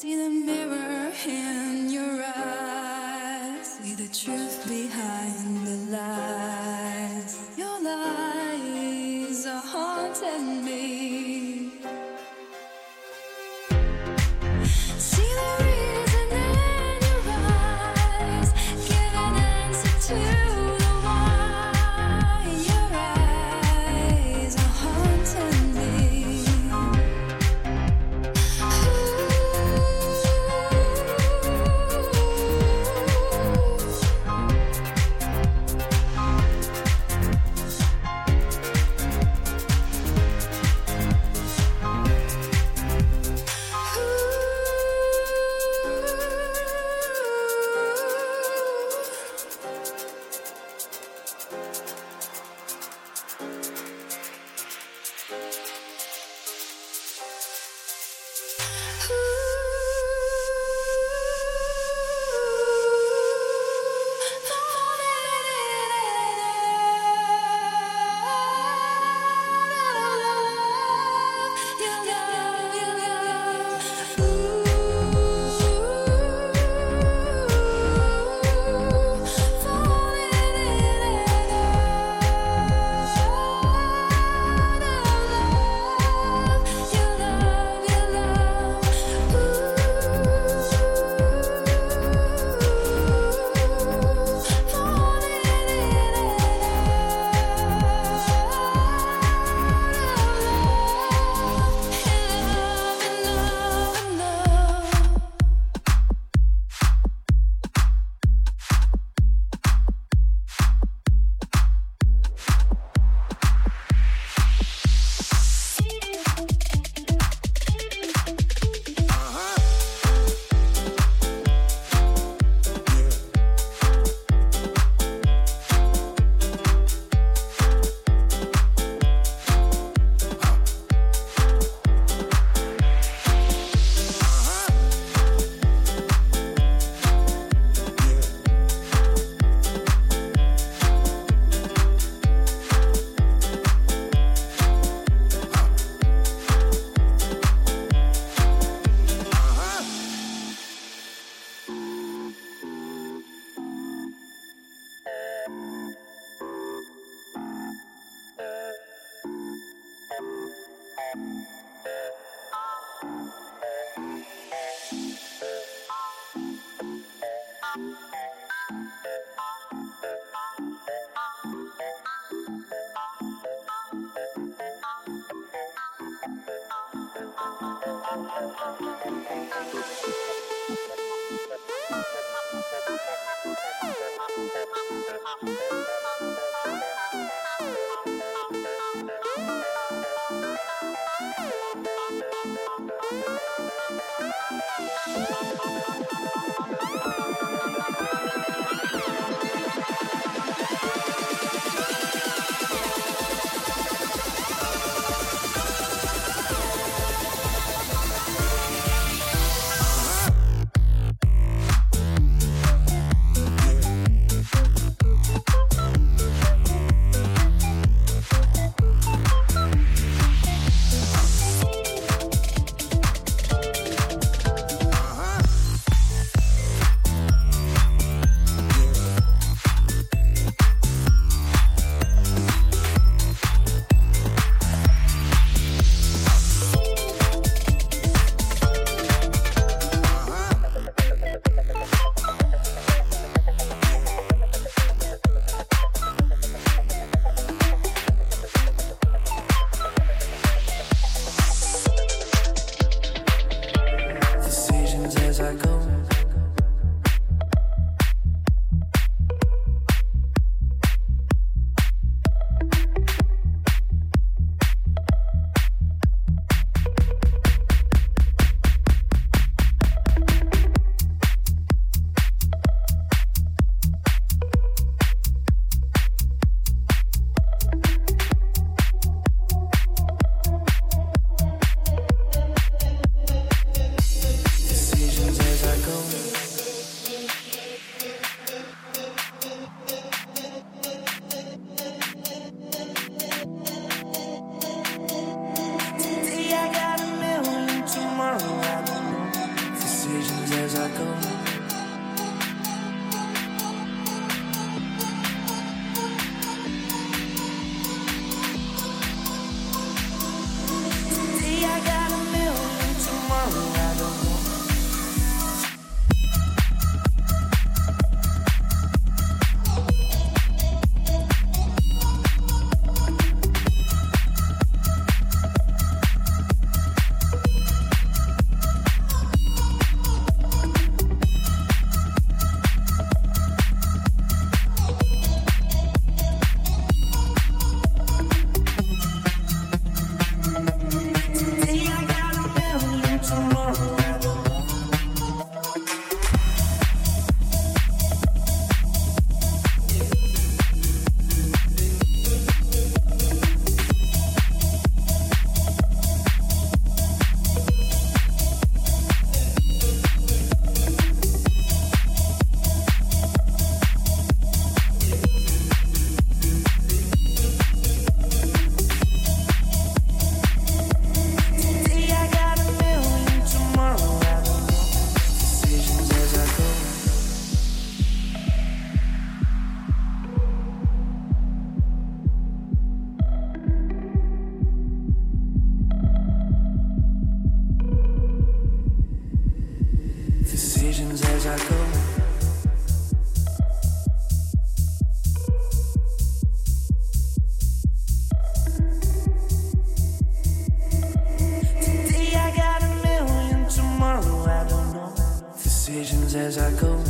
See the mirror in your eyes, see the truth behind the lies. Thank you. As I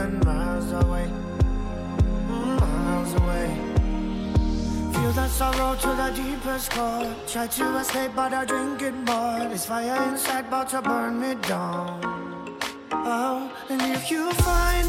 million miles away. Miles away. Feel that sorrow to the deepest core. Try to escape, but I drink it more. This fire inside about to burn me down. Oh, and if you find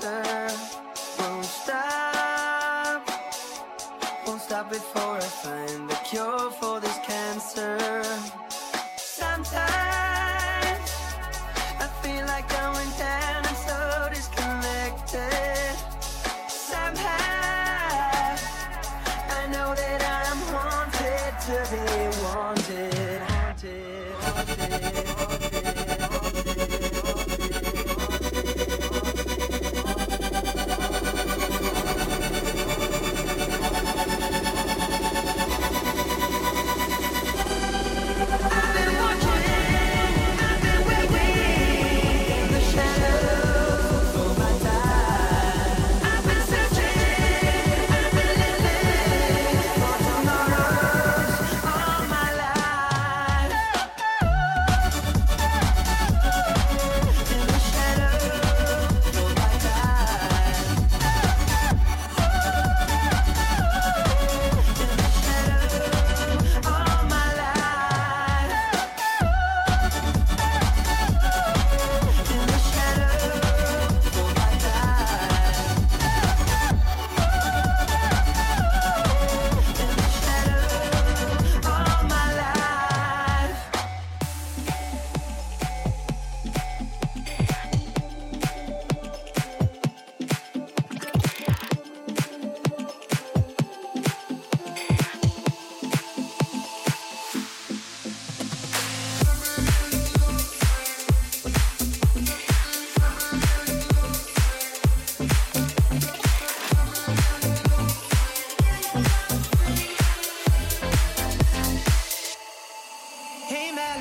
faster.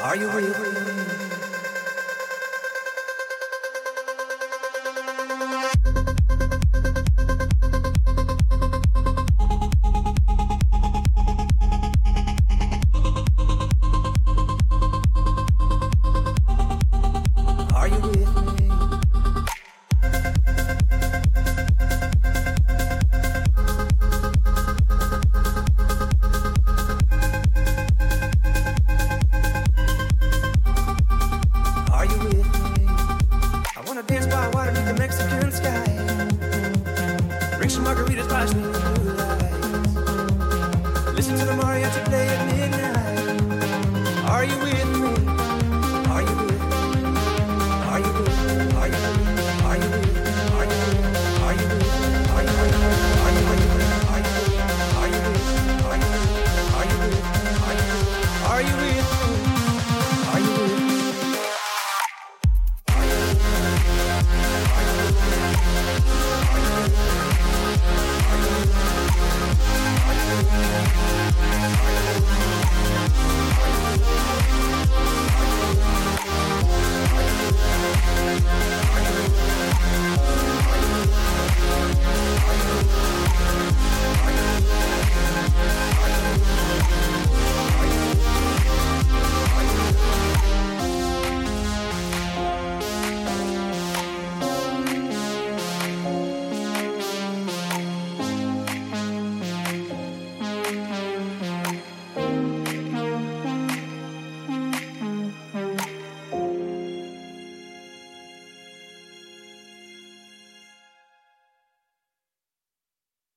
Are you with